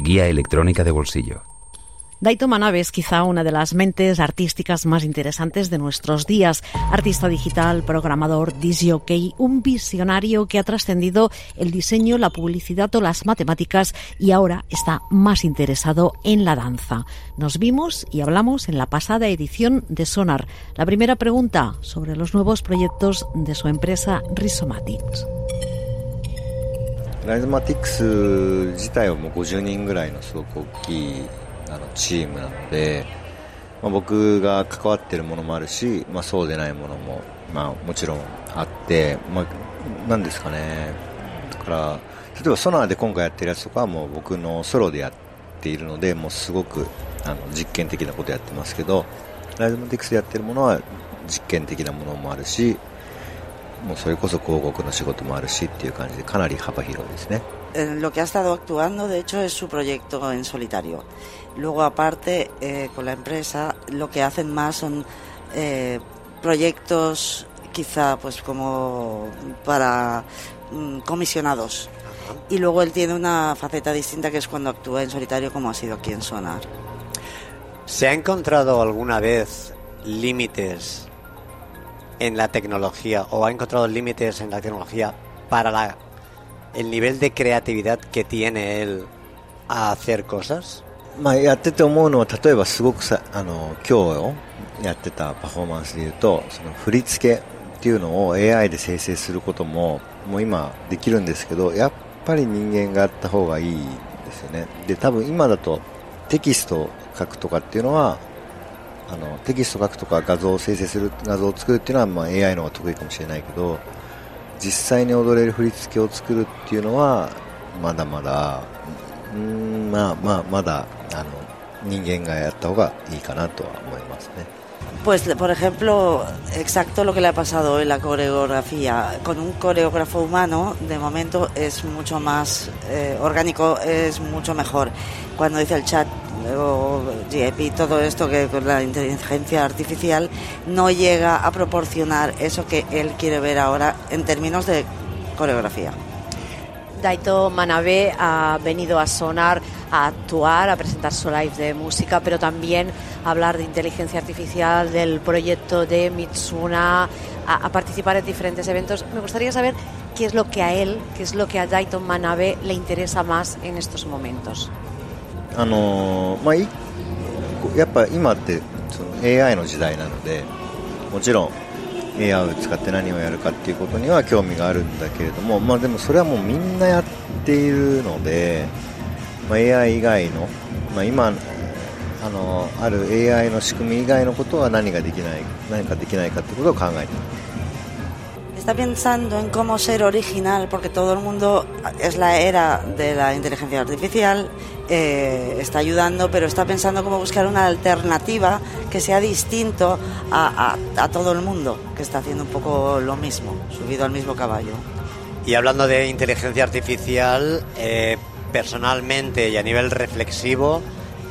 guía electrónica de bolsillo. Daito Manabe es quizá una de las mentes artísticas más interesantes de nuestros días. Artista digital, programador, disjockey, un visionario que ha trascendido el diseño, la publicidad o las matemáticas y ahora está más interesado en la danza. Nos vimos y hablamos en la pasada edición de Sonar. La primera pregunta sobre los nuevos proyectos de su empresa Rhizomatics. Rhizomatics 自体はもう50人ぐらいのすごく大きいあのチームなので、まあ、僕が関わっているものもあるし、まあ、そうでないものも、まあ、もちろんあって、まあ、なんですかね。だから例えばソナーで今回やってるやつとかはもう僕のソロでやっているのでもうすごくあの実験的なことやってますけどライズマティックスでやってるものは実験的なものもあるしもうそれこそ広告の仕事もあるしっていう感じでかなり幅広いですね。lo que ha estado actuando, de hecho, es su proyecto en solitario. Luego, aparte, eh, con la empresa, lo que hacen más son eh, proyectos, quizá, pues como para mm, comisionados. Y luego él tiene una faceta distinta que es cuando actúa en solitario, como ha sido aquí en Sonar. ¿Se ha encontrado alguna vez límites en la tecnología o ha encontrado límites en la tecnología para la el nivel de creatividad que tiene él a hacer cosas? まあ、やってて思うのは例えばすごくさあの今日やってたパフォーマンスでいうとその振り付けっていうのを AI で生成することももう今できるんですけどやっぱり人間があった方がいいですよねで多分今だとテキストを書くとかっていうのはあのテキスト書くとか画像を生成する画像を作るっていうのは、まあ、AI の方が得意かもしれないけど実際に踊れる振り付けを作るっていうのはまだまだうんまあまあまだあの人間がやった方がいいかなとは思いますね。Pues, por ejemplo, exacto lo que le ha pasado en la coreografía. Con un coreógrafo humano, de momento, es mucho más eh, orgánico, es mucho mejor. Cuando dice el chat o GEP, todo esto que con la inteligencia artificial no llega a proporcionar eso que él quiere ver ahora en términos de coreografía. Daito Manabe ha venido a sonar, a actuar, a presentar su live de música, pero también a hablar de inteligencia artificial, del proyecto de Mitsuna, a, participar en diferentes eventos. Me gustaría saber qué es lo que a él, qué es lo que a Daito Manabe le interesa más en estos momentos. あのまあ、やっぱ今ってその AI の時代なのでもちろん AI を使って何をやるかっていうことには興味があるんだけれども、まあ、でもそれはもうみんなやっているので、まあ、AI 以外の、まあ、今あのある AI の仕組み以外のことは何ができない何かできないかってことを考えている。Está pensando en cómo ser original, porque todo el mundo es la era de la inteligencia artificial, eh, está ayudando, pero está pensando cómo buscar una alternativa que sea distinto a, todo el mundo, que está haciendo un poco lo mismo, subido al mismo caballo. Y hablando de inteligencia artificial, eh, personalmente y a nivel reflexivo,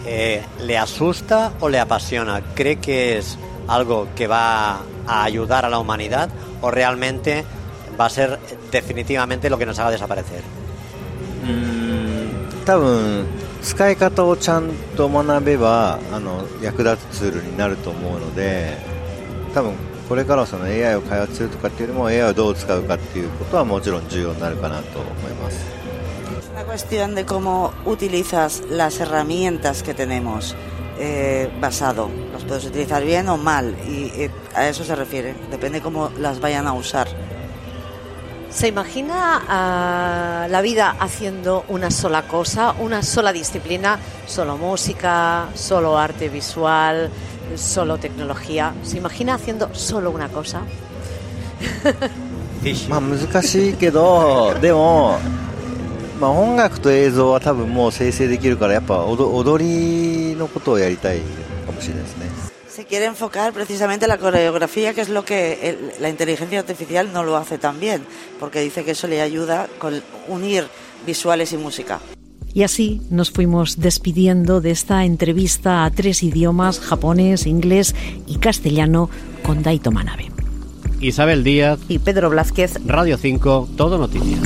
eh, ¿le asusta o le apasiona? ¿Cree que es algo que va a ayudar a la humanidad o realmente va a ser definitivamente lo que nos haga desaparecer? 多分使い方をちゃんと学べばあの役立つツールになると思うので多分これからその AI を開発するとかっていうよりも AI をどう使うかっていうことはもちろん重要になるかなと思います。Es una cuestión de cómo utilizas las herramientas que tenemos. eh, basado. Los puedes utilizar bien o mal y eh, a eso se refiere. Depende cómo las vayan a usar. ¿Se imagina ah, la vida haciendo una sola cosa, una sola disciplina, solo música, solo arte visual, solo tecnología? ¿Se imagina haciendo solo una cosa? まあ難しいけどでもまあ、音楽と映像は多分もう生成できるからやっぱ踊りのことをやりたい se quiere enfocar precisamente la coreografía, que es lo que la inteligencia artificial no lo hace tan bien, porque dice que eso le ayuda con unir visuales y música. Y así nos fuimos despidiendo de esta entrevista a tres idiomas, japonés, inglés y castellano, con Daito Manabe. Isabel Díaz y Pedro Blázquez. Radio 5, Todo Noticias.